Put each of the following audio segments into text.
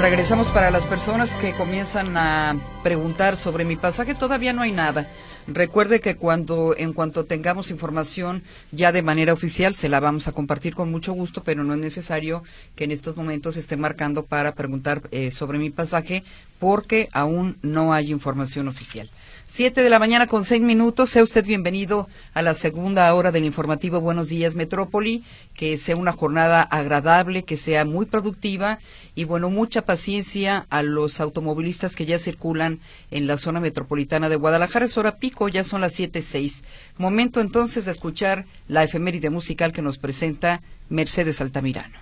Regresamos para las personas que comienzan a preguntar sobre mi pasaje. Todavía no hay nada. Recuerde que cuando, en cuanto tengamos información ya de manera oficial, se la vamos a compartir con mucho gusto, pero no es necesario que en estos momentos esté marcando para preguntar eh, sobre mi pasaje, porque aún no hay información oficial. Siete de la mañana con seis minutos. Sea usted bienvenido a la segunda hora del informativo Buenos Días Metrópoli. Que sea una jornada agradable, que sea muy productiva y bueno, mucha paciencia a los automovilistas que ya circulan en la zona metropolitana de Guadalajara. Es hora pico, ya son las siete seis. Momento entonces de escuchar la efeméride musical que nos presenta Mercedes Altamirano.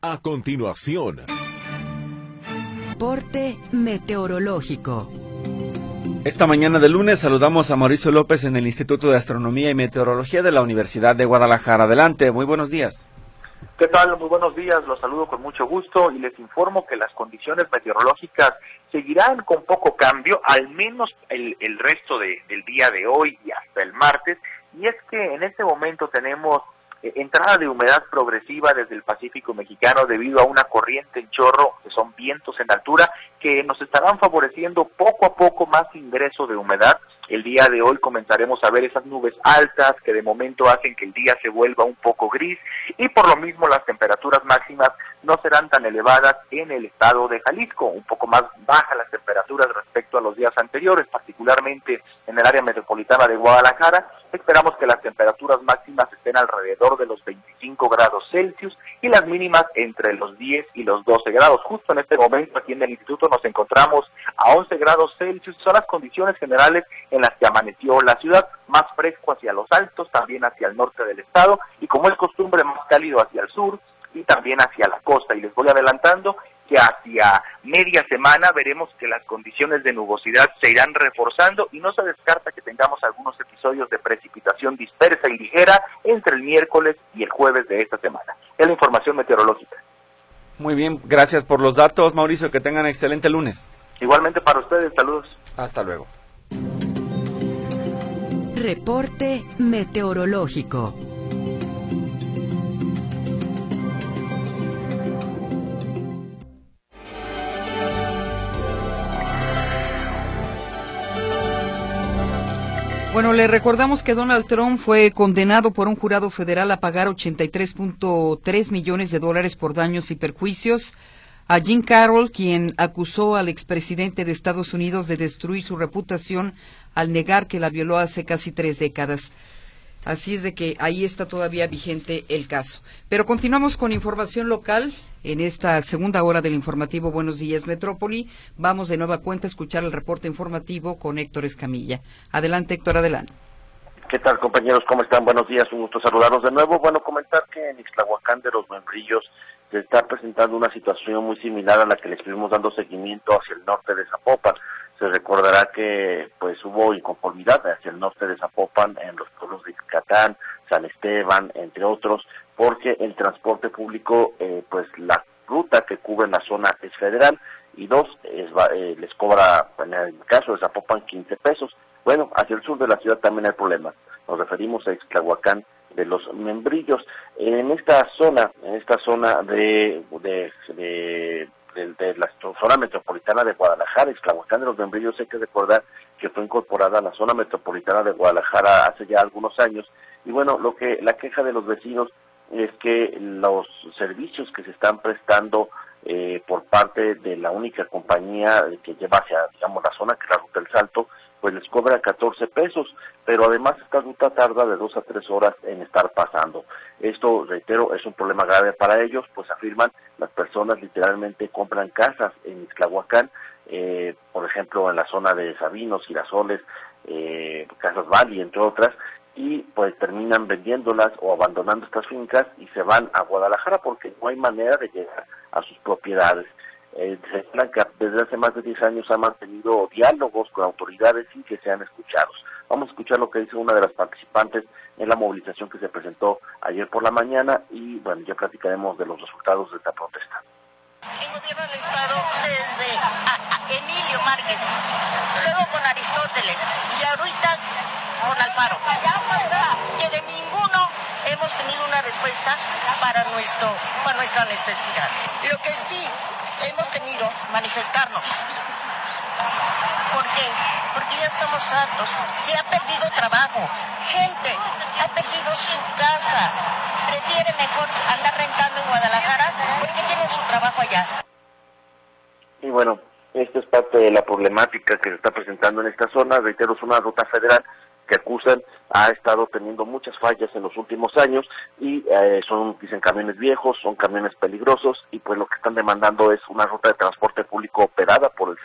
A continuación. Porte meteorológico. Esta mañana de lunes saludamos a Mauricio López en el Instituto de Astronomía y Meteorología de la Universidad de Guadalajara. Adelante, muy buenos días. ¿Qué tal? Muy buenos días, los saludo con mucho gusto y les informo que las condiciones meteorológicas seguirán con poco cambio, al menos el, el resto de, del día de hoy y hasta el martes, y es que en este momento tenemos entrada de humedad progresiva desde el Pacífico mexicano debido a una corriente en chorro, que son vientos en altura, que nos estarán favoreciendo poco a poco más ingreso de humedad. El día de hoy comenzaremos a ver esas nubes altas que de momento hacen que el día se vuelva un poco gris y por lo mismo las temperaturas máximas no serán tan elevadas en el estado de Jalisco, un poco más bajas las temperaturas respecto a los días anteriores, particularmente en el área metropolitana de Guadalajara. Esperamos que las temperaturas máximas estén alrededor de los 25 grados Celsius y las mínimas entre los 10 y los 12 grados. Justo en este momento aquí en el instituto nos encontramos a 11 grados Celsius. Son las condiciones generales en las que amaneció la ciudad, más fresco hacia los altos, también hacia el norte del estado y como es costumbre más cálido hacia el sur y también hacia la costa. Y les voy adelantando que hacia media semana veremos que las condiciones de nubosidad se irán reforzando y no se descarta que tengamos algunos episodios de precipitación dispersa y ligera entre el miércoles y el jueves de esta semana. Es la información meteorológica. Muy bien, gracias por los datos, Mauricio. Que tengan excelente lunes. Igualmente para ustedes, saludos. Hasta luego. Reporte meteorológico. Bueno, le recordamos que Donald Trump fue condenado por un jurado federal a pagar 83.3 millones de dólares por daños y perjuicios a Jim Carroll, quien acusó al expresidente de Estados Unidos de destruir su reputación al negar que la violó hace casi tres décadas. Así es de que ahí está todavía vigente el caso. Pero continuamos con información local. En esta segunda hora del informativo Buenos Días Metrópoli, vamos de nueva cuenta a escuchar el reporte informativo con Héctor Escamilla. Adelante, Héctor, adelante. ¿Qué tal, compañeros? ¿Cómo están? Buenos días, un gusto saludarlos de nuevo. Bueno, comentar que en Ixtlahuacán de los Membrillos se está presentando una situación muy similar a la que le estuvimos dando seguimiento hacia el norte de Zapopan se recordará que pues hubo inconformidad hacia el norte de Zapopan, en los pueblos de Catán, San Esteban, entre otros, porque el transporte público, eh, pues la ruta que cubre la zona es federal y dos, eh, les cobra, en el caso de Zapopan, 15 pesos. Bueno, hacia el sur de la ciudad también hay problemas. Nos referimos a Ixtlahuacán de los membrillos. En esta zona, en esta zona de, de de, la zona metropolitana de Guadalajara, Exclamación de los Membrillos, hay que recordar que fue incorporada a la zona metropolitana de Guadalajara hace ya algunos años. Y bueno, lo que la queja de los vecinos es que los servicios que se están prestando eh, por parte de la única compañía que lleva hacia, digamos, la zona que es la Ruta del Salto, pues les cobra 14 pesos, pero además esta ruta tarda de dos a tres horas en estar pasando. Esto, reitero, es un problema grave para ellos, pues afirman las personas literalmente compran casas en Ixtlahuacán, eh, por ejemplo en la zona de Sabinos, Girasoles, eh, Casas Bali, entre otras, y pues terminan vendiéndolas o abandonando estas fincas y se van a Guadalajara porque no hay manera de llegar a sus propiedades eh, desde hace más de 10 años ha mantenido diálogos con autoridades sin que sean escuchados. Vamos a escuchar lo que dice una de las participantes en la movilización que se presentó ayer por la mañana y bueno, ya platicaremos de los resultados de esta protesta. El gobierno del Estado desde Emilio Márquez, luego con Aristóteles y ahorita con Alfaro, que de ninguno hemos tenido una respuesta para, nuestro, para nuestra necesidad. Lo que sí hemos tenido manifestarnos. ¿Por qué? Porque ya estamos hartos. Se ha perdido trabajo. Gente ha perdido su casa. Prefiere mejor andar rentando en Guadalajara porque tienen su trabajo allá. Y bueno, esta es parte de la problemática que se está presentando en esta zona. Reitero, es una ruta federal que acusan ha estado teniendo muchas fallas en los últimos años y eh, son, dicen, camiones viejos, son camiones peligrosos y pues lo que están demandando es una ruta de transporte público operada por el,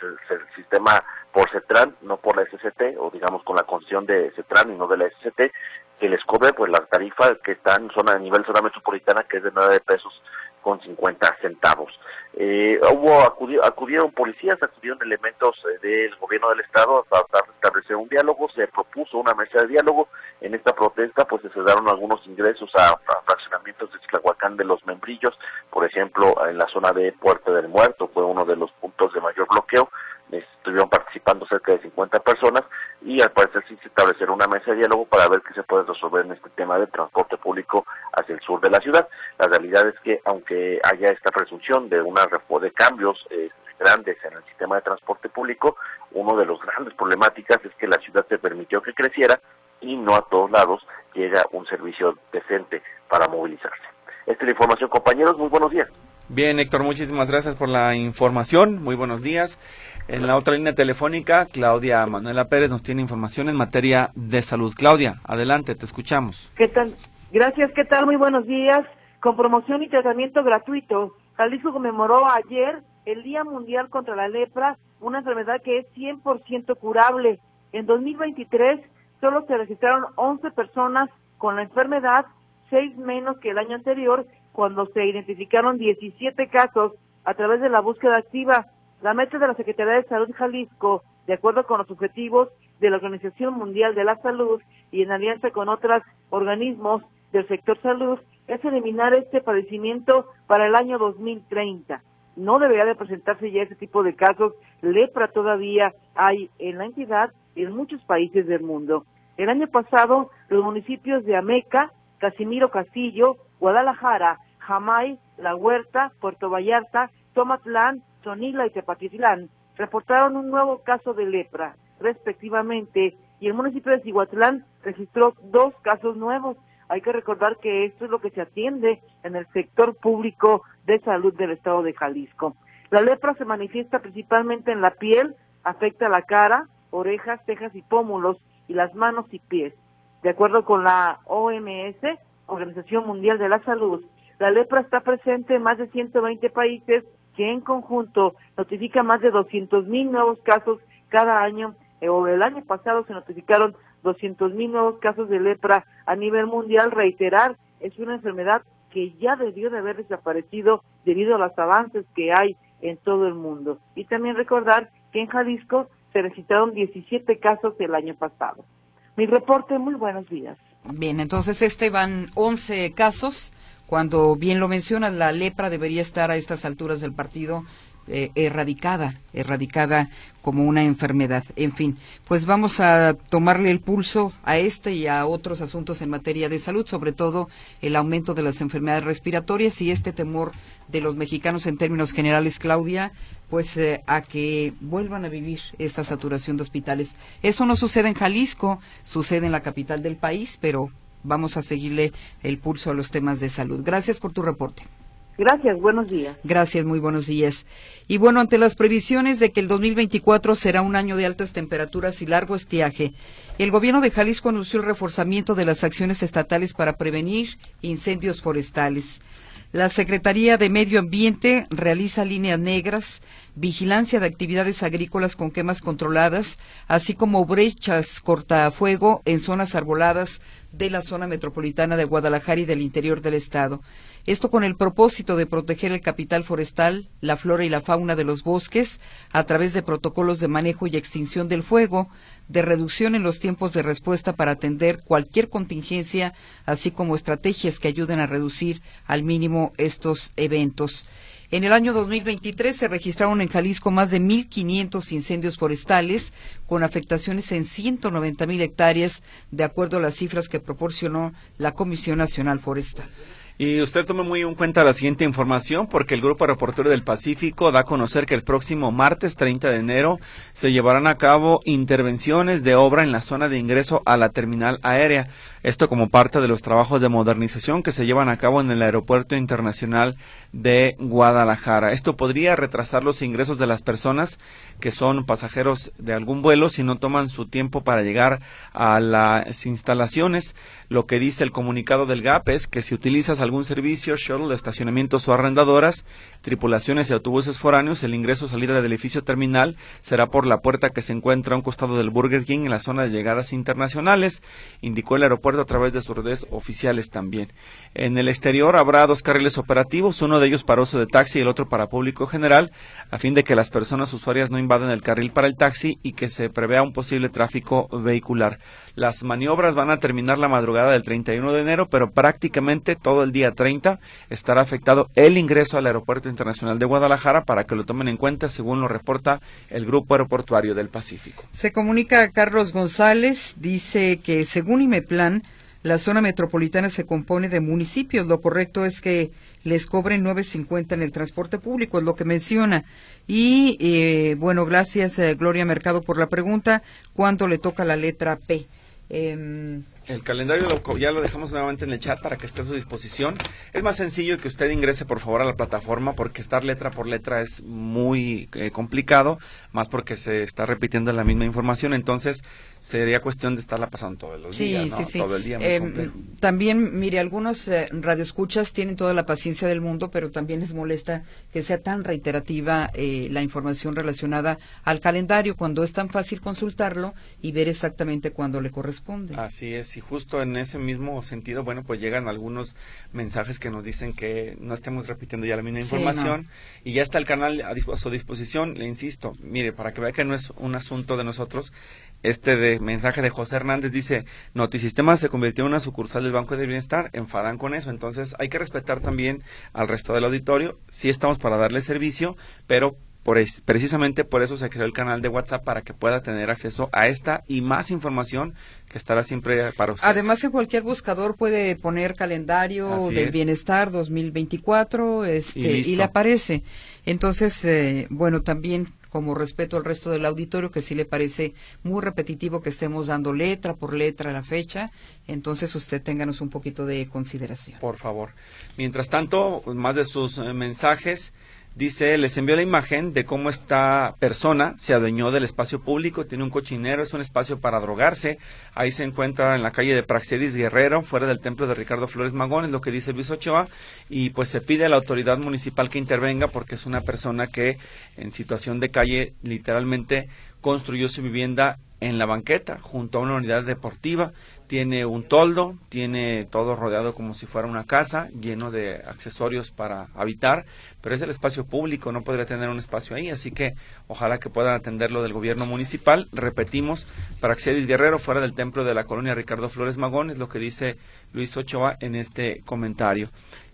sistema por CETRAN, no por la SCT o digamos con la concesión de CETRAN y no de la SCT, que les cobre pues la tarifa que está en zona a nivel zona metropolitana que es de 9 pesos con 50 centavos. Eh, hubo acudieron policías, acudieron elementos eh, del gobierno del estado a tratar establecer un diálogo, se propuso una mesa de diálogo, en esta protesta pues se daron algunos ingresos a, fraccionamientos de Chilahuacán de los membrillos, por ejemplo en la zona de Puerto del Muerto fue uno de los puntos de mayor bloqueo, estuvieron participando cerca de 50 personas y al parecer sí se establecerá una mesa de diálogo para ver qué se puede resolver en este tema de transporte público hacia el sur de la ciudad. La realidad es que aunque haya esta presunción de una de cambios eh, grandes en el sistema de transporte público, uno de los grandes problemáticas es que la ciudad se permitió que creciera y no a todos lados llega un servicio decente para movilizarse. Esta es la información, compañeros. Muy buenos días. Bien, Héctor, muchísimas gracias por la información. Muy buenos días. En la otra línea telefónica, Claudia Manuela Pérez nos tiene información en materia de salud. Claudia, adelante, te escuchamos. ¿Qué tal? Gracias, ¿qué tal? Muy buenos días. Con promoción y tratamiento gratuito, Jalisco conmemoró ayer el Día Mundial contra la Lepra, una enfermedad que es 100% curable. En 2023 solo se registraron 11 personas con la enfermedad, seis menos que el año anterior cuando se identificaron 17 casos a través de la búsqueda activa. La meta de la Secretaría de Salud Jalisco, de acuerdo con los objetivos de la Organización Mundial de la Salud y en alianza con otros organismos del sector salud, es eliminar este padecimiento para el año 2030. No debería de presentarse ya ese tipo de casos. Lepra todavía hay en la entidad y en muchos países del mundo. El año pasado, los municipios de Ameca, Casimiro Castillo, Guadalajara, Jamay, La Huerta, Puerto Vallarta, Tomatlán, Sonila y Tepatitlán reportaron un nuevo caso de lepra, respectivamente, y el municipio de Cihuatlán registró dos casos nuevos. Hay que recordar que esto es lo que se atiende en el sector público de salud del estado de Jalisco. La lepra se manifiesta principalmente en la piel, afecta la cara, orejas, cejas y pómulos y las manos y pies. De acuerdo con la OMS, Organización Mundial de la Salud, la lepra está presente en más de 120 países que en conjunto notifica más de 200 mil nuevos casos cada año. Eh, o el año pasado se notificaron 200 mil nuevos casos de lepra a nivel mundial. Reiterar, es una enfermedad que ya debió de haber desaparecido debido a los avances que hay en todo el mundo. Y también recordar que en Jalisco se registraron 17 casos el año pasado. Mi reporte, muy buenos días. Bien, entonces este van 11 casos. Cuando bien lo mencionas, la lepra debería estar a estas alturas del partido eh, erradicada, erradicada como una enfermedad. En fin, pues vamos a tomarle el pulso a este y a otros asuntos en materia de salud, sobre todo el aumento de las enfermedades respiratorias y este temor de los mexicanos en términos generales, Claudia, pues eh, a que vuelvan a vivir esta saturación de hospitales. Eso no sucede en Jalisco, sucede en la capital del país, pero vamos a seguirle el pulso a los temas de salud. Gracias por tu reporte. Gracias, buenos días. Gracias, muy buenos días. Y bueno, ante las previsiones de que el 2024 será un año de altas temperaturas y largo estiaje, el gobierno de Jalisco anunció el reforzamiento de las acciones estatales para prevenir incendios forestales. La Secretaría de Medio Ambiente realiza líneas negras, vigilancia de actividades agrícolas con quemas controladas, así como brechas cortafuego en zonas arboladas de la zona metropolitana de Guadalajara y del interior del estado. Esto con el propósito de proteger el capital forestal, la flora y la fauna de los bosques a través de protocolos de manejo y extinción del fuego, de reducción en los tiempos de respuesta para atender cualquier contingencia, así como estrategias que ayuden a reducir al mínimo estos eventos. En el año 2023 se registraron en Jalisco más de 1.500 incendios forestales con afectaciones en 190.000 hectáreas, de acuerdo a las cifras que proporcionó la Comisión Nacional Forestal. Y usted tome muy en cuenta la siguiente información porque el Grupo Aeroportuario del Pacífico da a conocer que el próximo martes 30 de enero se llevarán a cabo intervenciones de obra en la zona de ingreso a la terminal aérea. Esto como parte de los trabajos de modernización que se llevan a cabo en el Aeropuerto Internacional de Guadalajara. Esto podría retrasar los ingresos de las personas que son pasajeros de algún vuelo si no toman su tiempo para llegar a las instalaciones. Lo que dice el comunicado del GAP es que si utilizas algún servicio, shuttle, estacionamientos o arrendadoras, tripulaciones y autobuses foráneos, el ingreso o salida del edificio terminal será por la puerta que se encuentra a un costado del Burger King en la zona de llegadas internacionales, indicó el aeropuerto a través de sus redes oficiales también. En el exterior habrá dos carriles operativos, uno de ellos para uso de taxi y el otro para público general, a fin de que las personas usuarias no invaden el carril para el taxi y que se prevea un posible tráfico vehicular. Las maniobras van a terminar la madrugada del 31 de enero, pero prácticamente todo el día 30 estará afectado el ingreso al Aeropuerto Internacional de Guadalajara para que lo tomen en cuenta, según lo reporta el Grupo Aeroportuario del Pacífico. Se comunica a Carlos González, dice que según IMEPLAN, la zona metropolitana se compone de municipios. Lo correcto es que les cobren 9.50 en el transporte público, es lo que menciona. Y eh, bueno, gracias eh, Gloria Mercado por la pregunta. ¿Cuánto le toca la letra P? Em, el calendario ya lo dejamos nuevamente en el chat para que esté a su disposición. Es más sencillo que usted ingrese por favor a la plataforma porque estar letra por letra es muy eh, complicado, más porque se está repitiendo la misma información. Entonces, sería cuestión de estarla pasando todos los días, Todo el día. Em, también, mire, algunos eh, radioescuchas tienen toda la paciencia del mundo, pero también les molesta que sea tan reiterativa eh, la información relacionada al calendario cuando es tan fácil consultarlo y ver exactamente cuándo le corresponde. Así es, y justo en ese mismo sentido, bueno, pues llegan algunos mensajes que nos dicen que no estemos repitiendo ya la misma información y ya está el canal a, a su disposición, le insisto, mire, para que vea que no es un asunto de nosotros, este de mensaje de José Hernández dice, Notisistema se convirtió en una sucursal del Banco de Bienestar, enfadan con eso, entonces hay que respetar también al resto del auditorio, sí estamos para darle servicio, pero por precisamente por eso se creó el canal de WhatsApp para que pueda tener acceso a esta y más información que estará siempre para usted. Además, en cualquier buscador puede poner calendario del bienestar 2024 este, y, le aparece. Entonces, eh, bueno, también como respeto al resto del auditorio, que sí le parece muy repetitivo que estemos dando letra por letra la fecha, entonces usted ténganos un poquito de consideración. Por favor. Mientras tanto, más de sus eh, mensajes. Dice, les envió la imagen de cómo esta persona se adueñó del espacio público, tiene un cochinero, es un espacio para drogarse. Ahí se encuentra en la calle de Praxedis Guerrero, fuera del templo de Ricardo Flores Magón, es lo que dice Luis Ochoa. Y pues se pide a la autoridad municipal que intervenga porque es una persona que en situación de calle literalmente construyó su vivienda en la banqueta, junto a una unidad deportiva tiene un toldo, tiene todo rodeado como si fuera una casa, lleno de accesorios para habitar, pero es el espacio público, no podría tener un espacio ahí, así que ojalá que puedan atenderlo del gobierno municipal. Repetimos, para Praxedis Guerrero, fuera del templo de la colonia Ricardo Flores Magón, es lo que dice Luis Ochoa en este comentario.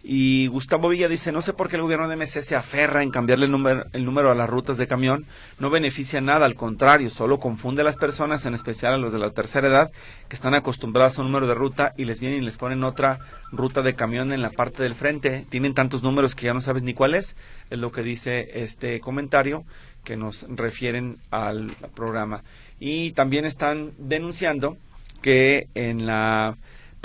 Y Gustavo Villa dice, no sé por qué el gobierno de MC se aferra en cambiarle el número, el número a las rutas de camión, no beneficia nada, al contrario, solo confunde a las personas, en especial a los de la tercera edad, que están acostumbrados a un número de ruta y les vienen y les ponen otra ruta de camión en la parte del frente. Tienen tantos números que ya no sabes ni cuál es, es lo que dice este comentario que nos refieren al programa. Y también están denunciando que en la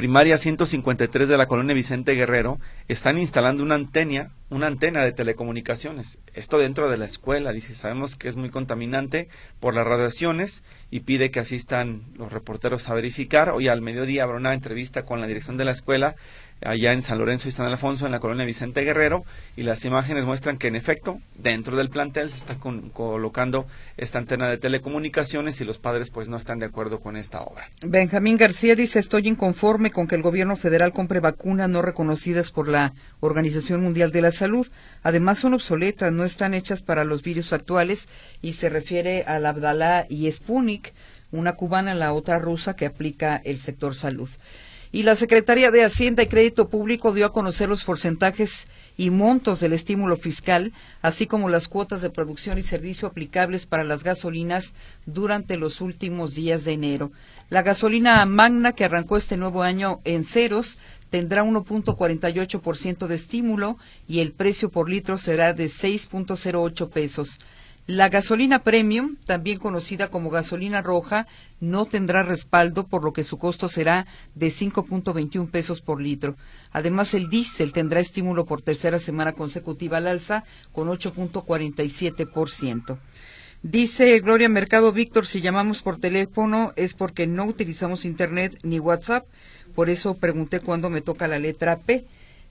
primaria 153 de la colonia Vicente Guerrero están instalando una antena, una antena de telecomunicaciones. Esto dentro de la escuela, dice, sabemos que es muy contaminante por las radiaciones y pide que asistan los reporteros a verificar. Hoy al mediodía habrá una entrevista con la dirección de la escuela allá en San Lorenzo y San Alfonso, en la colonia Vicente Guerrero, y las imágenes muestran que en efecto, dentro del plantel se está colocando esta antena de telecomunicaciones y los padres pues no están de acuerdo con esta obra. Benjamín García dice, estoy inconforme con que el gobierno federal compre vacunas no reconocidas por la Organización Mundial de la Salud. Además son obsoletas, no están hechas para los virus actuales y se refiere al Abdalá y Sputnik, una cubana, la otra rusa que aplica el sector salud. Y la Secretaría de Hacienda y Crédito Público dio a conocer los porcentajes y montos del estímulo fiscal, así como las cuotas de producción y servicio aplicables para las gasolinas durante los últimos días de enero. La gasolina magna que arrancó este nuevo año en ceros tendrá 1.48% de estímulo y el precio por litro será de 6.08 pesos. La gasolina premium, también conocida como gasolina roja, no tendrá respaldo, por lo que su costo será de 5.21 pesos por litro. Además, el diésel tendrá estímulo por tercera semana consecutiva al alza con 8.47%. Dice Gloria Mercado Víctor, si llamamos por teléfono es porque no utilizamos Internet ni WhatsApp. Por eso pregunté cuándo me toca la letra P.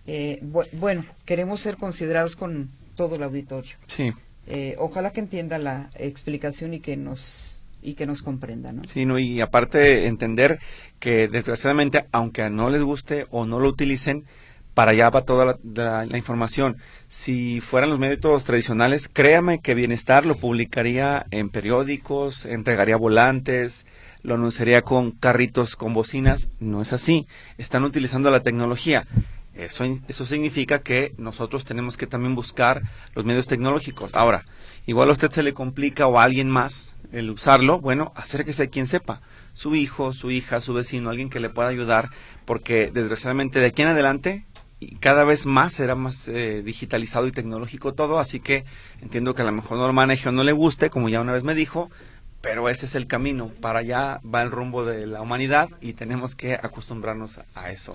Eh, bueno, queremos ser considerados con todo el auditorio. Sí. Eh, ojalá que entienda la explicación y que nos y que nos comprenda, ¿no? Sí, no, y aparte entender que desgraciadamente, aunque no les guste o no lo utilicen, para allá va toda la, la, información. Si fueran los métodos tradicionales, créame que Bienestar lo publicaría en periódicos, entregaría volantes, lo anunciaría con carritos con bocinas. No es así. Están utilizando la tecnología. Eso, eso significa que nosotros tenemos que también buscar los medios tecnológicos. Ahora, igual a usted se le complica o a alguien más el usarlo, bueno, acérquese a quien sepa, su hijo, su hija, su vecino, alguien que le pueda ayudar, porque desgraciadamente de aquí en adelante cada vez más será más eh, digitalizado y tecnológico todo, así que entiendo que a lo mejor no lo maneje o no le guste, como ya una vez me dijo, pero ese es el camino, para allá va el rumbo de la humanidad y tenemos que acostumbrarnos a eso.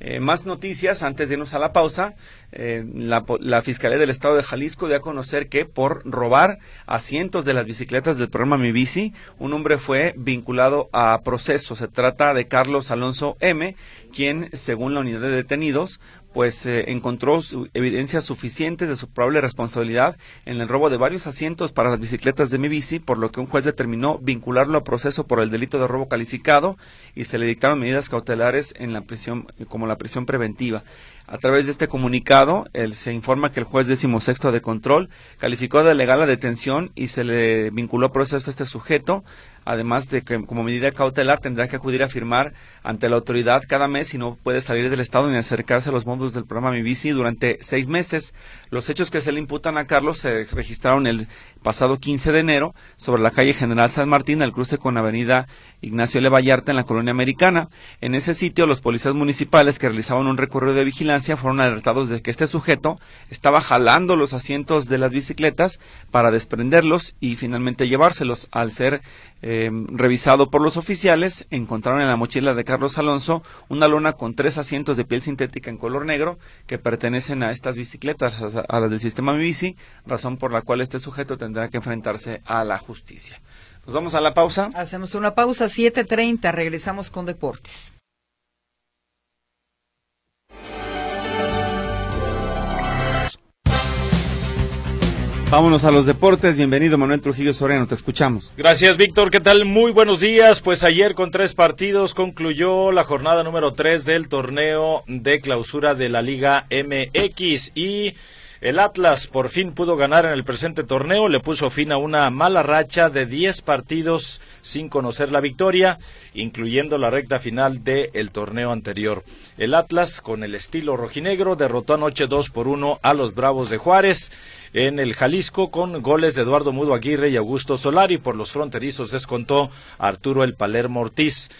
Eh, más noticias antes de irnos a la pausa. Eh, la, Fiscalía del Estado de Jalisco dio a conocer que por robar asientos de las bicicletas del programa Mi Bici, un hombre fue vinculado a proceso. Se trata de Carlos Alonso M., quien, según la unidad de detenidos, pues eh, encontró evidencias suficientes de su probable responsabilidad en el robo de varios asientos para las bicicletas de mi bici, por lo que un juez determinó vincularlo a proceso por el delito de robo calificado y se le dictaron medidas cautelares en la prisión como la prisión preventiva. A través de este comunicado, se informa que el juez decimosexto de control calificó de legal la detención y se le vinculó a proceso a este sujeto, además de que como medida cautelar tendrá que acudir a firmar ante la autoridad cada mes y no puede salir del Estado ni acercarse a los módulos del programa Mi Bici durante seis meses. Los hechos que se le imputan a Carlos se registraron el pasado 15 de enero sobre la calle General San Martín, al cruce con Avenida Ignacio L. Vallarta en la colonia americana. En ese sitio, los policías municipales que realizaban un recorrido de vigilancia fueron alertados de que este sujeto estaba jalando los asientos de las bicicletas para desprenderlos y finalmente llevárselos. Al ser eh, revisado por los oficiales, encontraron en la mochila de Carlos Alonso una lona con tres asientos de piel sintética en color negro que pertenecen a estas bicicletas, a, las del sistema Bici, razón por la cual este sujeto tendrá que enfrentarse a la justicia. Nos vamos a la pausa. Hacemos una pausa, 7.30, regresamos con deportes. Vámonos a los deportes. Bienvenido Manuel Trujillo Soriano, te escuchamos. Gracias Víctor, ¿qué tal? Muy buenos días. Pues ayer con tres partidos concluyó la jornada número tres del torneo de clausura de la Liga MX y el Atlas por fin pudo ganar en el presente torneo, le puso fin a una mala racha de 10 partidos sin conocer la victoria, incluyendo la recta final del torneo anterior. El Atlas, con el estilo rojinegro, derrotó anoche 2 por 1 a los Bravos de Juárez en el Jalisco con goles de Eduardo Mudo Aguirre y Augusto Solari. Por los fronterizos descontó Arturo El Palermo Ortiz.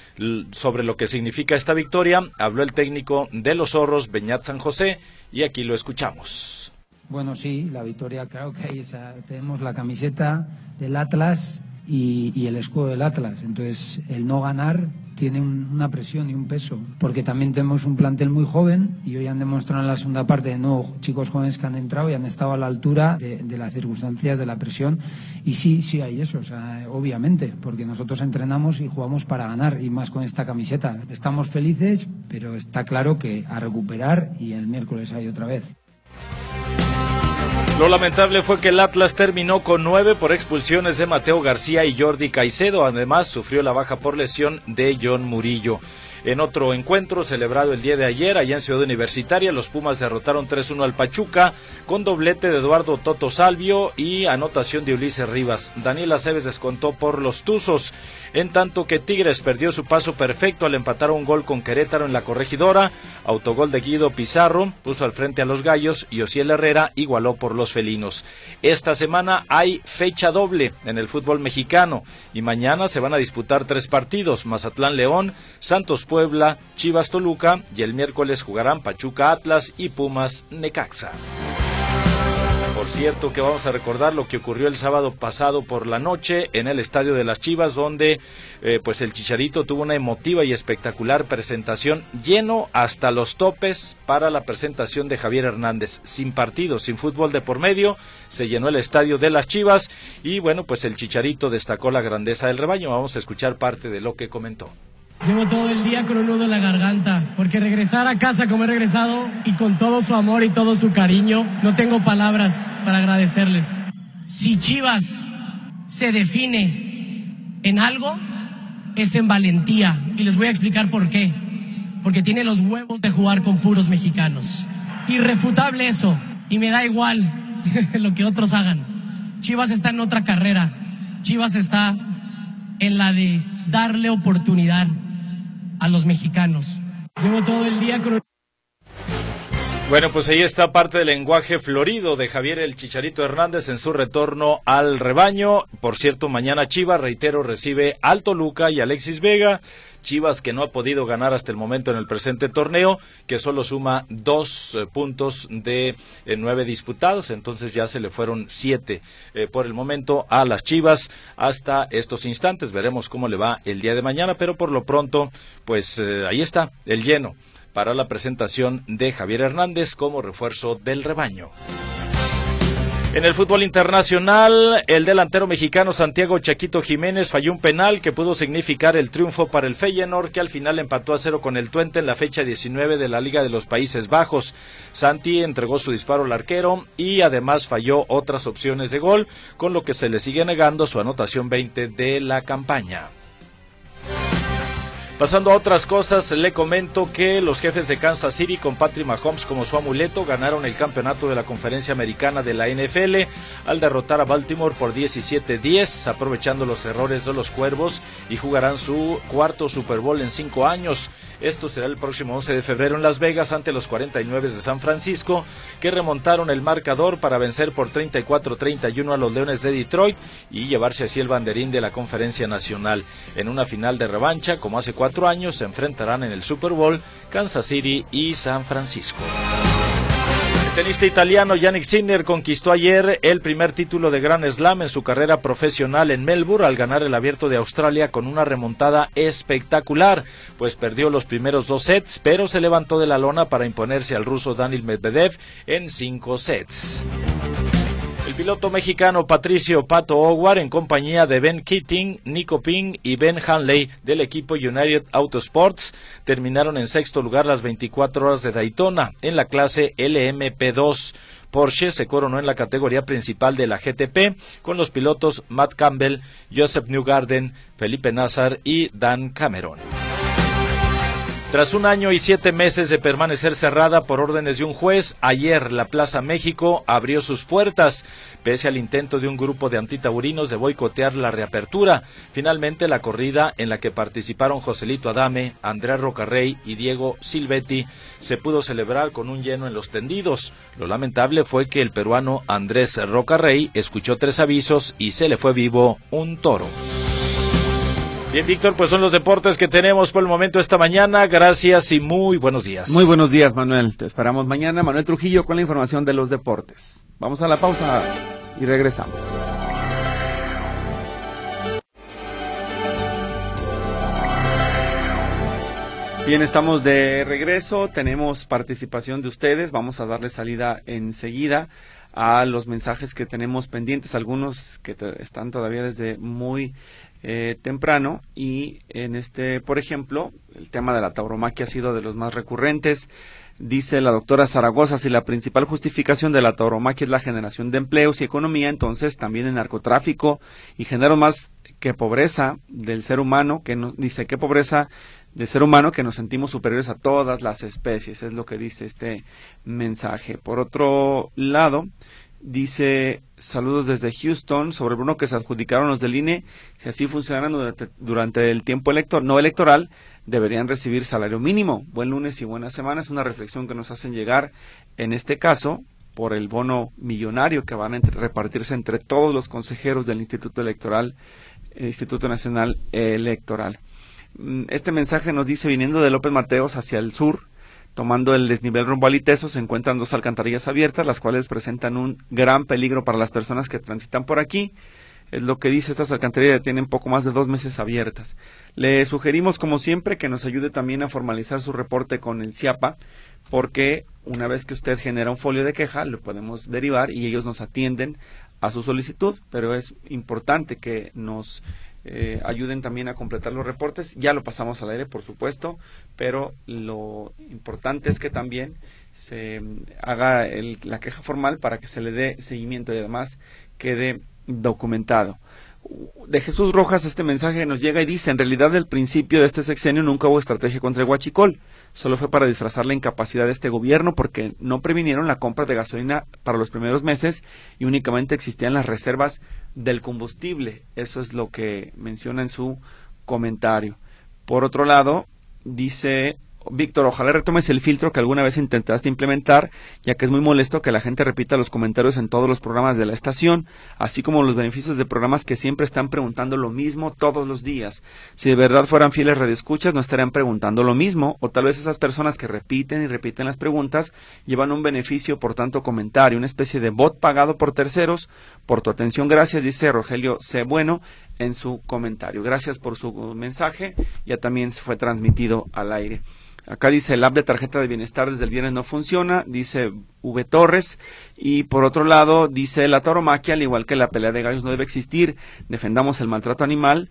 Sobre lo que significa esta victoria, habló el técnico de los zorros, Beñat San José, y aquí lo escuchamos. Bueno, sí, la victoria, claro que hay esa, tenemos la camiseta del Atlas y, el escudo del Atlas. Entonces, el no ganar tiene una presión y un peso, porque también tenemos un plantel muy joven y hoy han demostrado en la segunda parte de nuevo chicos jóvenes que han entrado y han estado a la altura de, las circunstancias, de la presión. Y sí, sí hay eso, obviamente, porque nosotros entrenamos y jugamos para ganar y más con esta camiseta. Estamos felices, pero está claro que a recuperar y el miércoles hay otra vez. Lo lamentable fue que el Atlas terminó con nueve por expulsiones de Mateo García y Jordi Caicedo. Además, sufrió la baja por lesión de John Murillo. En otro encuentro celebrado el día de ayer allá en Ciudad Universitaria, los Pumas derrotaron 3-1 al Pachuca con doblete de Eduardo Toto Salvio y anotación de Ulises Rivas. Daniel Aceves descontó por los Tuzos, en tanto que Tigres perdió su paso perfecto al empatar un gol con Querétaro en la corregidora. Autogol de Guido Pizarro puso al frente a los Gallos y Ociel Herrera igualó por los felinos. Esta semana hay fecha doble en el fútbol mexicano y mañana se van a disputar tres partidos: Mazatlán León, Santos Puebla, Chivas Toluca y el miércoles jugarán Pachuca Atlas y Pumas Necaxa. Por cierto que vamos a recordar lo que ocurrió el sábado pasado por la noche en el Estadio de las Chivas, donde eh, pues el Chicharito tuvo una emotiva y espectacular presentación, lleno hasta los topes para la presentación de Javier Hernández. Sin partido, sin fútbol de por medio, se llenó el Estadio de las Chivas y bueno, pues el Chicharito destacó la grandeza del rebaño. Vamos a escuchar parte de lo que comentó. Llevo todo el día con un nudo en la garganta, porque regresar a casa como he regresado y con todo su amor y todo su cariño, no tengo palabras para agradecerles. Si Chivas se define en algo, es en valentía. Y les voy a explicar por qué. Porque tiene los huevos de jugar con puros mexicanos. Irrefutable eso. Y me da igual lo que otros hagan. Chivas está en otra carrera. Chivas está en la de darle oportunidad a los mexicanos. Llevo todo el día. Bueno, pues ahí está parte del lenguaje florido de Javier el Chicharito Hernández en su retorno al rebaño. Por cierto, mañana Chivas, reitero, recibe Alto Luca y Alexis Vega. Chivas que no ha podido ganar hasta el momento en el presente torneo, que solo suma dos eh, puntos de eh, nueve disputados, entonces ya se le fueron siete eh, por el momento a las Chivas hasta estos instantes. Veremos cómo le va el día de mañana, pero por lo pronto, pues ahí está el lleno para la presentación de Javier Hernández como refuerzo del rebaño. En el fútbol internacional, el delantero mexicano Santiago Chaquito Jiménez falló un penal que pudo significar el triunfo para el Feyenoord, que al final empató a cero con el Twente en la fecha 19 de la Liga de los Países Bajos. Santi entregó su disparo al arquero y además falló otras opciones de gol, con lo que se le sigue negando su anotación 20 de la campaña. Pasando a otras cosas, le comento que los jefes de Kansas City con Patrick Mahomes como su amuleto ganaron el campeonato de la conferencia americana de la NFL al derrotar a Baltimore por 17-10, aprovechando los errores de los cuervos y jugarán su cuarto Super Bowl en cinco años. Esto será el próximo 11 de febrero en Las Vegas ante los 49 de San Francisco, que remontaron el marcador para vencer por 34-31 a los Leones de Detroit y llevarse así el banderín de la conferencia nacional. En una final de revancha, como hace cuatro años, se enfrentarán en el Super Bowl Kansas City y San Francisco. El tenista italiano Yannick Sinner conquistó ayer el primer título de Grand Slam en su carrera profesional en Melbourne al ganar el Abierto de Australia con una remontada espectacular, pues perdió los primeros dos sets, pero se levantó de la lona para imponerse al ruso Daniel Medvedev en cinco sets. El piloto mexicano Patricio Pato Howard, en compañía de Ben Keating, Nico Ping y Ben Hanley del equipo United Autosports, terminaron en sexto lugar las 24 horas de Daytona en la clase LMP2. Porsche se coronó en la categoría principal de la GTP con los pilotos Matt Campbell, Joseph Newgarden, Felipe Nazar y Dan Cameron. Tras un año y siete meses de permanecer cerrada por órdenes de un juez, ayer la Plaza México abrió sus puertas, pese al intento de un grupo de antitaurinos de boicotear la reapertura. Finalmente, la corrida en la que participaron Joselito Adame, Andrea Rocarrey y Diego Silvetti se pudo celebrar con un lleno en los tendidos. Lo lamentable fue que el peruano Andrés Rocarrey escuchó tres avisos y se le fue vivo un toro. Bien, Víctor, pues son los deportes que tenemos por el momento esta mañana. Gracias y muy buenos días. Muy buenos días, Manuel. Te esperamos mañana. Manuel Trujillo con la información de los deportes. Vamos a la pausa y regresamos. Bien, estamos de regreso, tenemos participación de ustedes, vamos a darle salida enseguida a los mensajes que tenemos pendientes, algunos que están todavía desde muy eh, temprano y en este, por ejemplo, el tema de la tauromaquia ha sido de los más recurrentes. Dice la doctora Zaragoza, si la principal justificación de la tauromaquia es la generación de empleos y economía, entonces también el narcotráfico y genero más que pobreza del ser humano, que no, dice que pobreza de ser humano que nos sentimos superiores a todas las especies, es lo que dice este mensaje. Por otro lado, dice saludos desde Houston sobre Bruno que se adjudicaron los del INE, si así funcionaran durante, el tiempo electoral, no electoral, deberían recibir salario mínimo. Buen lunes y buena semana. Es una reflexión que nos hacen llegar, en este caso, por el bono millonario que van a repartirse entre todos los consejeros del Instituto Electoral, eh, Instituto Nacional Electoral. Mm, este mensaje nos dice, viniendo de López Mateos hacia el sur, tomando el desnivel rumbo al Iteso, se encuentran dos alcantarillas abiertas, las cuales presentan un gran peligro para las personas que transitan por aquí. Es lo que dice, estas alcantarillas tienen poco más de dos meses abiertas. Le sugerimos, como siempre, que nos ayude también a formalizar su reporte con el CIAPA, porque una vez que usted genera un folio de queja, lo podemos derivar y ellos nos atienden a su solicitud, pero es importante que nos eh, ayuden también a completar los reportes. Ya lo pasamos al aire, por supuesto, pero lo importante es que también se haga la queja formal para que se le dé seguimiento y además quede documentado. De Jesús Rojas este mensaje nos llega y dice, en realidad el principio de este sexenio nunca hubo estrategia contra el huachicol, solo fue para disfrazar la incapacidad de este gobierno porque no previnieron la compra de gasolina para los primeros meses y únicamente existían las reservas del combustible. Eso es lo que menciona en su comentario. Por otro lado, dice Víctor, ojalá retomes el filtro que alguna vez intentaste implementar, ya que es muy molesto que la gente repita los comentarios en todos los programas de la estación, así como los beneficios de programas que siempre están preguntando lo mismo todos los días. Si de verdad fueran fieles redescuchas, no estarían preguntando lo mismo, o tal vez esas personas que repiten y repiten las preguntas llevan un beneficio por tanto comentario, una especie de bot pagado por terceros. Por tu atención, gracias, dice Rogelio C. Bueno en su comentario. Gracias por su mensaje, ya también se fue transmitido al aire. Acá dice el app de tarjeta de bienestar desde el viernes no funciona, dice V Torres. Y por otro lado, dice la tauromaquia, al igual que la pelea de gallos no debe existir. Defendamos el maltrato animal.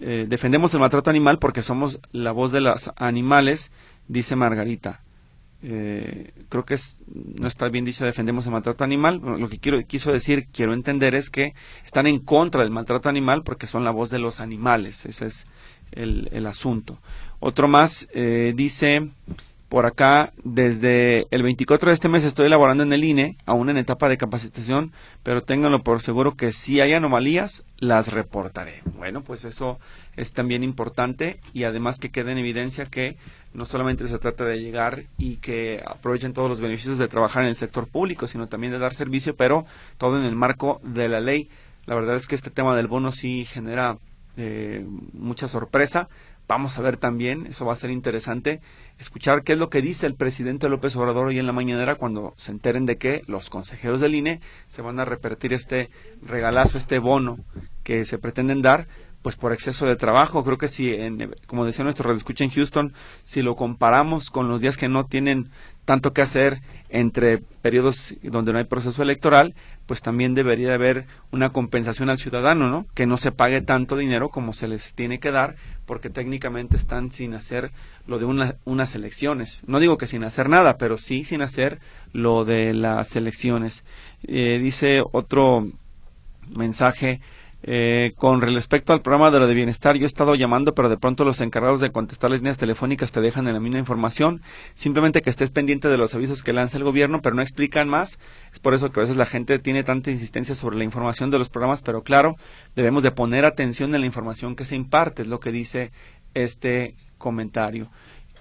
Eh, defendemos el maltrato animal porque somos la voz de los animales, dice Margarita. Eh, creo que no está bien dicho defendemos el maltrato animal. Lo que quiero, quiso decir, quiero entender es que están en contra del maltrato animal porque son la voz de los animales. Ese es el asunto. Otro más eh, dice por acá, desde el 24 de este mes estoy elaborando en el INE, aún en etapa de capacitación, pero ténganlo por seguro que si hay anomalías, las reportaré. Bueno, pues eso es también importante y además que quede en evidencia que no solamente se trata de llegar y que aprovechen todos los beneficios de trabajar en el sector público, sino también de dar servicio, pero todo en el marco de la ley. La verdad es que este tema del bono sí genera eh, mucha sorpresa Vamos a ver también, eso va a ser interesante, escuchar qué es lo que dice el presidente López Obrador hoy en la mañanera cuando se enteren de que los consejeros del INE se van a repetir este regalazo, este bono que se pretenden dar, pues por exceso de trabajo. Creo que si, como decía nuestro redescucha en Houston, si lo comparamos con los días que no tienen tanto que hacer entre periodos donde no hay proceso electoral, pues también debería haber una compensación al ciudadano, ¿no? Que no se pague tanto dinero como se les tiene que dar, porque técnicamente están sin hacer lo de unas elecciones. No digo que sin hacer nada, pero sí sin hacer lo de las elecciones. Eh, dice otro mensaje eh, con respecto al programa de lo de bienestar, yo he estado llamando, pero de pronto los encargados de contestar las líneas telefónicas te dejan en la misma información. Simplemente que estés pendiente de los avisos que lanza el gobierno, pero no explican más. Es por eso que a veces la gente tiene tanta insistencia sobre la información de los programas, pero claro, debemos de poner atención en la información que se imparte, es lo que dice este comentario.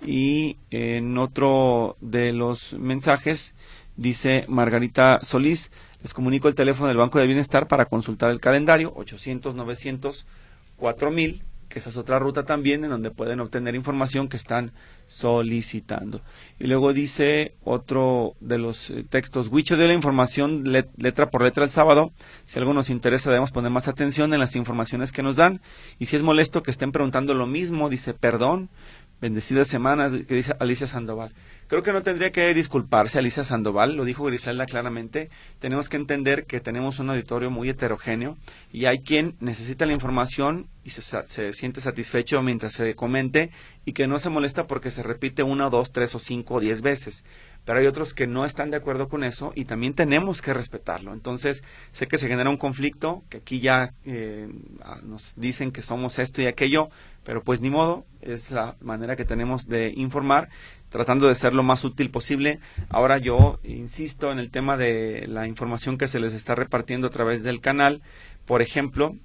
Y en otro de los mensajes dice Margarita Solís, les comunico el teléfono del Banco de Bienestar para consultar el calendario 800 900 4000, que esa es otra ruta también en donde pueden obtener información que están solicitando. Y luego dice otro de los eh, textos, Wicho dio la información letra por letra el sábado. Si algo nos interesa debemos poner más atención en las informaciones que nos dan. Y si es molesto que estén preguntando lo mismo, dice perdón, bendecida semana, que dice Alicia Sandoval. Creo que no tendría que disculparse Alicia Sandoval, lo dijo Griselda claramente. Tenemos que entender que tenemos un auditorio muy heterogéneo y hay quien necesita la información y se, se siente satisfecho mientras se comente y que no se molesta porque se repite una, dos, tres o cinco o diez veces. pero hay otros que no están de acuerdo con eso y también tenemos que respetarlo. Entonces, sé que se genera un conflicto, que aquí ya eh, nos dicen que somos esto y aquello, pero pues ni modo, es la manera que tenemos de informar, tratando de ser lo más útil posible. Ahora yo insisto en el tema de la información que se les está repartiendo a través del canal. Por ejemplo,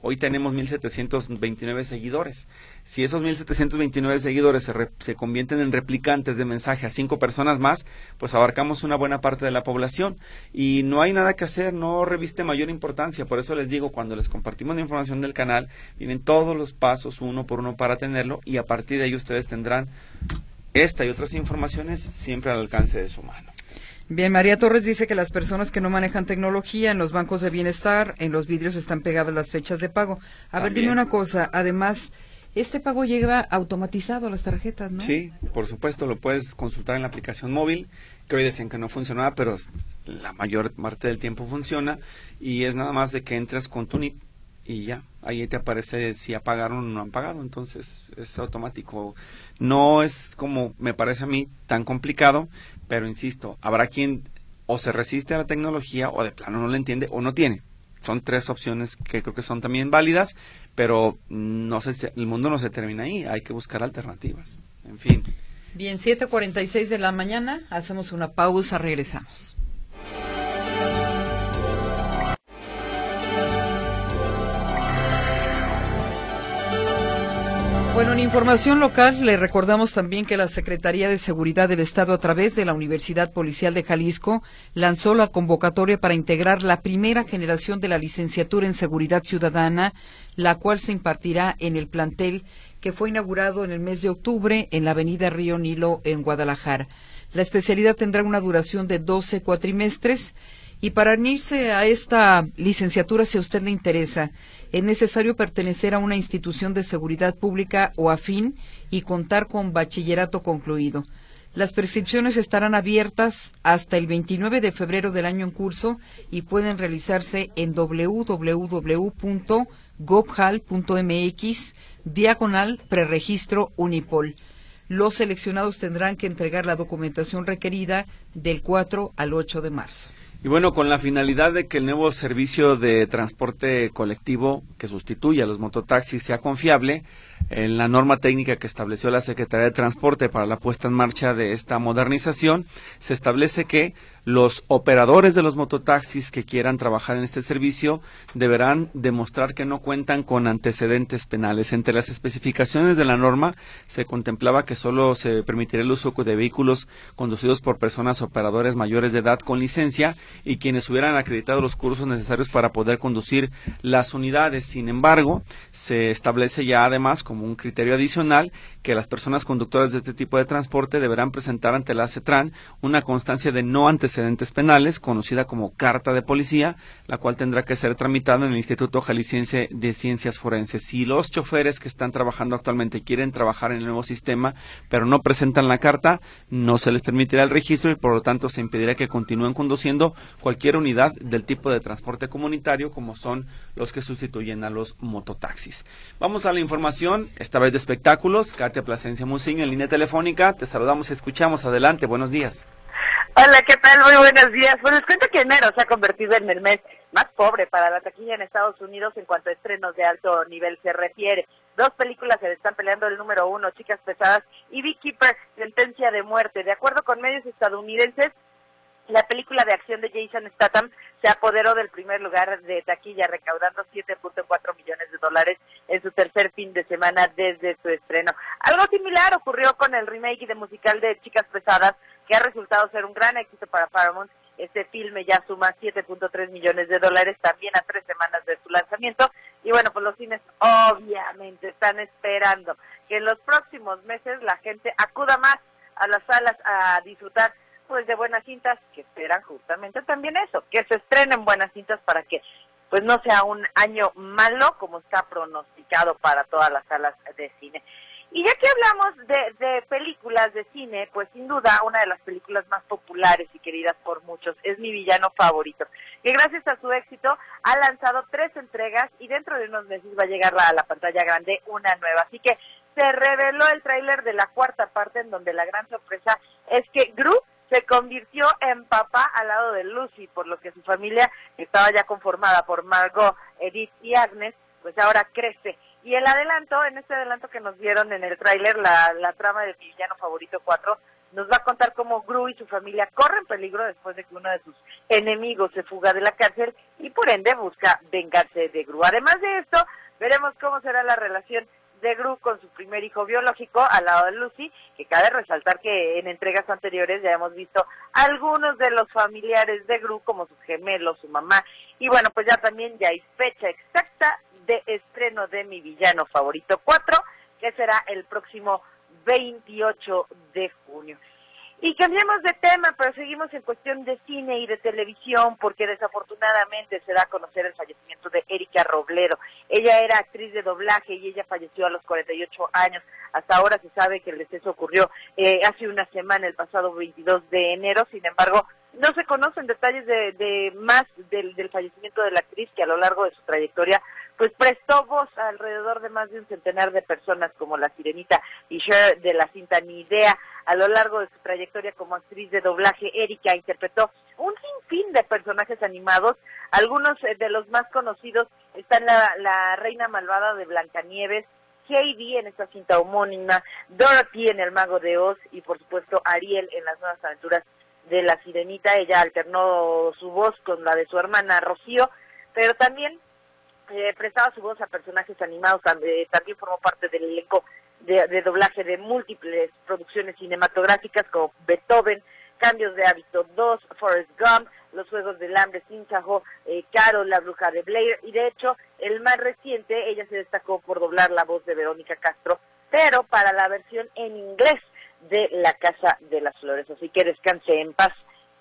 hoy tenemos 1.729 seguidores. Si esos 1.729 seguidores se, se convierten en replicantes de mensaje a cinco personas más, pues abarcamos una buena parte de la población. Y no hay nada que hacer, no reviste mayor importancia. Por eso les digo, cuando les compartimos la información del canal, vienen todos los pasos uno por uno para tenerlo y a partir de ahí ustedes tendrán esta y otras informaciones siempre al alcance de su mano. Bien, María Torres dice que las personas que no manejan tecnología en los bancos de bienestar, en los vidrios están pegadas las fechas de pago. A ver, dime una cosa, además, este pago llega automatizado a las tarjetas, ¿no? Sí, por supuesto, lo puedes consultar en la aplicación móvil, que hoy decían que no funcionaba, pero la mayor parte del tiempo funciona y es nada más de que entres con tu NIP y ya, ahí te aparece si apagaron o no han pagado, entonces es automático. No es como me parece a mí tan complicado, pero insisto, habrá quien o se resiste a la tecnología o de plano no la entiende o no tiene. Son tres opciones que creo que son también válidas, pero no sé, el mundo no se termina ahí, hay que buscar alternativas. En fin. Bien, 7:46 de la mañana, hacemos una pausa, regresamos. Bueno, en información local le recordamos también que la Secretaría de Seguridad del Estado a través de la Universidad Policial de Jalisco lanzó la convocatoria para integrar la primera generación de la licenciatura en Seguridad Ciudadana, la cual se impartirá en el plantel que fue inaugurado en el mes de octubre en la Avenida Río Nilo en Guadalajara. La especialidad tendrá una duración de 12 cuatrimestres y para unirse a esta licenciatura, si a usted le interesa, es necesario pertenecer a una institución de seguridad pública o afín y contar con bachillerato concluido. Las prescripciones estarán abiertas hasta el 29 de febrero del año en curso y pueden realizarse en www.gobhal.mx diagonal preregistro Unipol. Los seleccionados tendrán que entregar la documentación requerida del 4 al 8 de marzo. Y bueno, con la finalidad de que el nuevo servicio de transporte colectivo que sustituya a los mototaxis sea confiable, en la norma técnica que estableció la Secretaría de Transporte para la puesta en marcha de esta modernización, se establece que los operadores de los mototaxis que quieran trabajar en este servicio deberán demostrar que no cuentan con antecedentes penales. Entre las especificaciones de la norma se contemplaba que solo se permitiría el uso de vehículos conducidos por personas operadores mayores de edad con licencia y quienes hubieran acreditado los cursos necesarios para poder conducir las unidades. Sin embargo, se establece ya además como un criterio adicional que las personas conductoras de este tipo de transporte deberán presentar ante la CETRAN una constancia de no antecedentes penales, conocida como carta de policía, la cual tendrá que ser tramitada en el Instituto Jalisciense de Ciencias Forenses. Si los choferes que están trabajando actualmente quieren trabajar en el nuevo sistema, pero no presentan la carta, no se les permitirá el registro y por lo tanto se impedirá que continúen conduciendo cualquier unidad del tipo de transporte comunitario como son los que sustituyen a los mototaxis. Vamos a la información, esta vez de espectáculos. Plasencia Musiño en línea telefónica. Te saludamos y escuchamos. Adelante, buenos días. Hola, ¿qué tal? Muy buenos días. Pues les cuento que enero se ha convertido en el mes más pobre para la taquilla en Estados Unidos en cuanto a estrenos de alto nivel se refiere. Dos películas se están peleando el número uno, Chicas Pesadas y Beekeeper, Sentencia de Muerte. De acuerdo con medios estadounidenses, la película de acción de Jason Statham se apoderó del primer lugar de taquilla, recaudando 7.4 millones de dólares en su tercer fin de semana desde su estreno. Algo similar ocurrió con el remake de musical de Chicas Pesadas, que ha resultado ser un gran éxito para Paramount. Este filme ya suma 7.3 millones de dólares también a tres semanas de su lanzamiento. Y bueno, pues los cines obviamente están esperando que en los próximos meses la gente acuda más a las salas a disfrutar pues de buenas cintas que esperan justamente también eso, que se estrenen buenas cintas para que pues no sea un año malo como está pronosticado para todas las salas de cine. Y ya que hablamos de, de, películas de cine, pues sin duda una de las películas más populares y queridas por muchos es mi villano favorito, que gracias a su éxito ha lanzado tres entregas y dentro de unos meses va a llegar a la pantalla grande una nueva. Así que se reveló el tráiler de la cuarta parte en donde la gran sorpresa es que Gru se convirtió en papá al lado de Lucy, por lo que su familia estaba ya conformada por Margot, Edith y Agnes, pues ahora crece. Y el adelanto, en este adelanto que nos dieron en el tráiler, la, la trama de Villano Favorito 4, nos va a contar cómo Gru y su familia corren peligro después de que uno de sus enemigos se fuga de la cárcel y por ende busca vengarse de Gru. Además de esto, veremos cómo será la relación de Gru con su primer hijo biológico al lado de Lucy, que cabe resaltar que en entregas anteriores ya hemos visto algunos de los familiares de Gru como sus gemelos, su mamá, y bueno, pues ya también ya hay fecha exacta de estreno de mi villano favorito 4, que será el próximo 28 de junio. Y cambiemos de tema, pero seguimos en cuestión de cine y de televisión, porque desafortunadamente se da a conocer el fallecimiento de Erika Robledo. Ella era actriz de doblaje y ella falleció a los 48 años. Hasta ahora se sabe que el deceso ocurrió eh, hace una semana, el pasado 22 de enero. Sin embargo, no se conocen detalles de, más del, del fallecimiento de la actriz, que a lo largo de su trayectoria pues prestó voz a alrededor de más de un centenar de personas como la Sirenita y Cher de la cinta Ni Idea. A lo largo de su trayectoria como actriz de doblaje, Erika interpretó un sinfín de personajes animados. Algunos eh, de los más conocidos están la, Reina Malvada de Blancanieves, Heidi en esta cinta homónima, Dorothy en El Mago de Oz y por supuesto Ariel en las nuevas aventuras de la Sirenita. Ella alternó su voz con la de su hermana Rocío, pero también eh, prestaba su voz a personajes animados, eh, también formó parte del elenco de, doblaje de múltiples producciones cinematográficas como Beethoven, Cambios de Hábito 2, Forrest Gump, Los Juegos del Hambre, Sin eh, Carol, La Bruja de Blair, y de hecho, el más reciente, ella se destacó por doblar la voz de Verónica Castro, pero para la versión en inglés de La Casa de las Flores. Así que descanse en paz,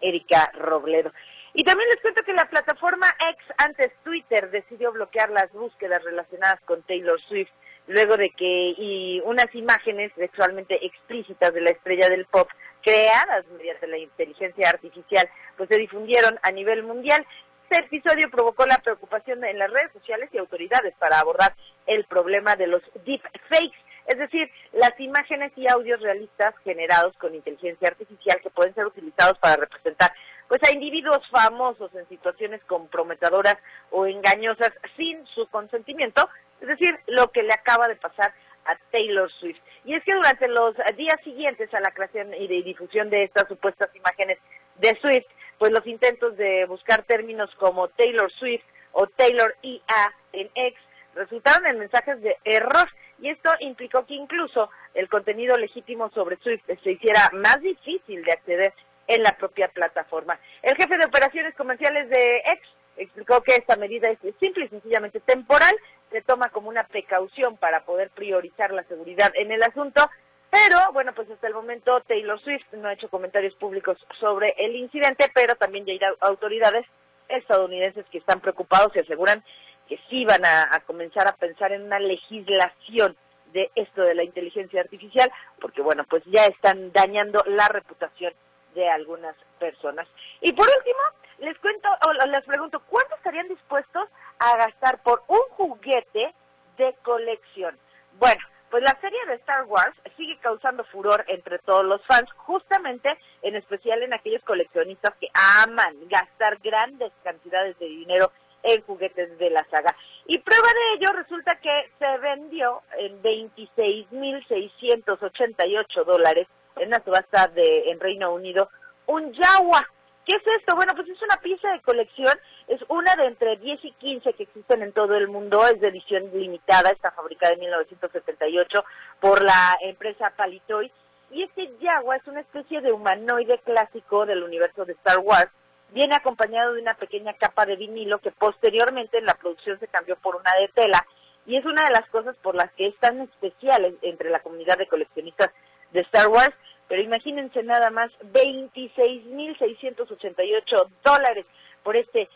Erika Robledo. Y también les cuento que la plataforma X, antes Twitter, decidió bloquear las búsquedas relacionadas con Taylor Swift luego de que y unas imágenes sexualmente explícitas de la estrella del pop creadas mediante la inteligencia artificial pues se difundieron a nivel mundial. Este episodio provocó la preocupación en las redes sociales y autoridades para abordar el problema de los deepfakes, es decir, las imágenes y audios realistas generados con inteligencia artificial que pueden ser utilizados para representar pues a individuos famosos en situaciones comprometedoras o engañosas sin su consentimiento, es decir, lo que le acaba de pasar a Taylor Swift. Y es que durante los días siguientes a la creación y de difusión de estas supuestas imágenes de Swift, pues los intentos de buscar términos como Taylor Swift o Taylor IA en X resultaron en mensajes de error y esto implicó que incluso el contenido legítimo sobre Swift se hiciera más difícil de acceder en la propia plataforma. El jefe de operaciones comerciales de X explicó que esta medida es simple y sencillamente temporal, se toma como una precaución para poder priorizar la seguridad en el asunto, pero bueno, pues hasta el momento Taylor Swift no ha hecho comentarios públicos sobre el incidente, pero también ya hay autoridades estadounidenses que están preocupados y aseguran que sí van a comenzar a pensar en una legislación de esto de la inteligencia artificial, porque bueno, pues ya están dañando la reputación de algunas personas. Y por último, les cuento o les pregunto, ¿cuánto estarían dispuestos a gastar por un juguete de colección? Bueno, pues la serie de Star Wars sigue causando furor entre todos los fans, justamente en especial en aquellos coleccionistas que aman gastar grandes cantidades de dinero en juguetes de la saga. Y prueba de ello resulta que se vendió en 26.688 dólares en una subasta de, en Reino Unido, un Yawa. ¿Qué es esto? Bueno, pues es una pieza de colección, es una de entre 10 y 15 que existen en todo el mundo, es de edición limitada, está fabricada en 1978 por la empresa Palitoy. Y este Yawa es una especie de humanoide clásico del universo de Star Wars, viene acompañado de una pequeña capa de vinilo que posteriormente en la producción se cambió por una de tela. Y es una de las cosas por las que es tan especial entre la comunidad de coleccionistas de Star Wars pero imagínense nada más, 26.688 dólares por este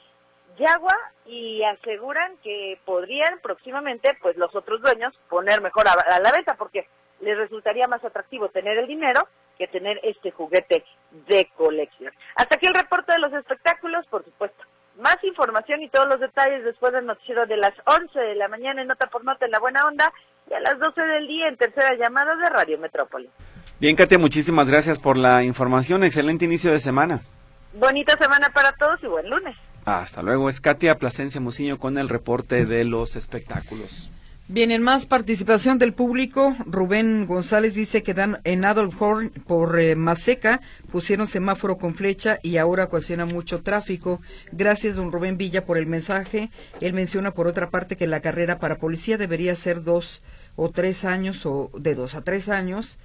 Yagua y aseguran que podrían próximamente, pues los otros dueños, poner mejor a, la venta porque les resultaría más atractivo tener el dinero que tener este juguete de colección. Hasta aquí el reporte de los espectáculos, por supuesto. Más información y todos los detalles después del noticiero de las 11 de la mañana en Nota por Nota en la Buena Onda y a las 12 del día en tercera llamada de Radio Metrópoli. Bien, Katia, muchísimas gracias por la información. Excelente inicio de semana. Bonita semana para todos y buen lunes. Hasta luego. Es Katia Plasencia Muciño con el reporte de los espectáculos. Bien, en más participación del público, Rubén González dice que dan en Adolf Horn por eh, Maseca pusieron semáforo con flecha y ahora ocasiona mucho tráfico. Gracias, don Rubén Villa, por el mensaje. Él menciona, por otra parte, que la carrera para policía debería ser dos o tres años o de dos a tres años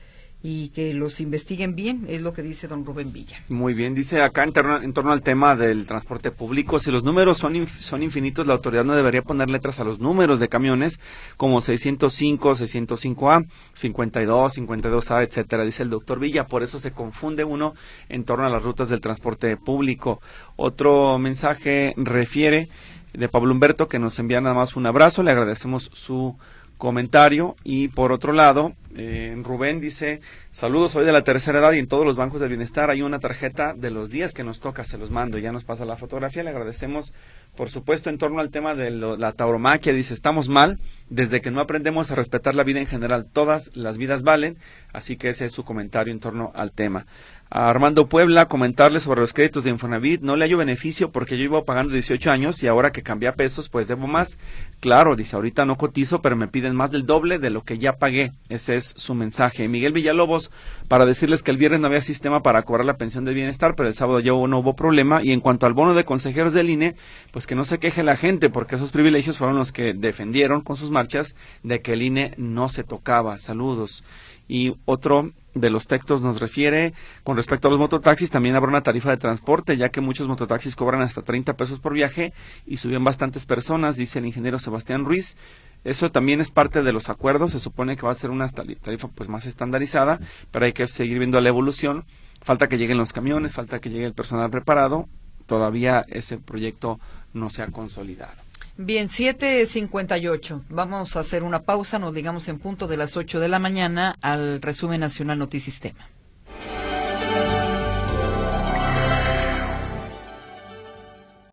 y que los investiguen bien, es lo que dice don Rubén Villa. Muy bien, dice acá en torno, en torno al tema del transporte público, si los números son, son infinitos, la autoridad no debería poner letras a los números de camiones como 605, 605A, 52, 52A, etcétera, dice el doctor Villa, por eso se confunde uno en torno a las rutas del transporte público. Otro mensaje refiere de Pablo Humberto que nos envía nada más un abrazo, le agradecemos su comentario. Y por otro lado, eh, Rubén dice, saludos, soy de la tercera edad y en todos los bancos de bienestar hay una tarjeta de los días que nos toca, se los mando, ya nos pasa la fotografía, le agradecemos, por supuesto, en torno al tema de la tauromaquia, dice, estamos mal, desde que no aprendemos a respetar la vida en general, todas las vidas valen, así que ese es su comentario en torno al tema a Armando Puebla comentarle sobre los créditos de Infonavit. No le hallo beneficio porque yo iba pagando 18 años y ahora que cambia pesos, pues debo más. Claro, dice, ahorita no cotizo, pero me piden más del doble de lo que ya pagué. Ese es su mensaje. Miguel Villalobos, para decirles que el viernes no había sistema para cobrar la pensión de bienestar, pero el sábado ya no hubo problema. Y en cuanto al bono de consejeros del INE, pues que no se queje la gente, porque esos privilegios fueron los que defendieron con sus marchas de que el INE no se tocaba. Saludos. Y otro de los textos nos refiere con respecto a los mototaxis, también habrá una tarifa de transporte, ya que muchos mototaxis cobran hasta 30 pesos por viaje y suben bastantes personas, dice el ingeniero Sebastián Ruiz. Eso también es parte de los acuerdos, se supone que va a ser una tarifa pues más estandarizada, pero hay que seguir viendo la evolución. Falta que lleguen los camiones, falta que llegue el personal preparado, todavía ese proyecto no se ha consolidado. Bien, 7.58. Vamos a hacer una pausa, nos digamos en punto de las 8 de la mañana al resumen nacional Notisistema.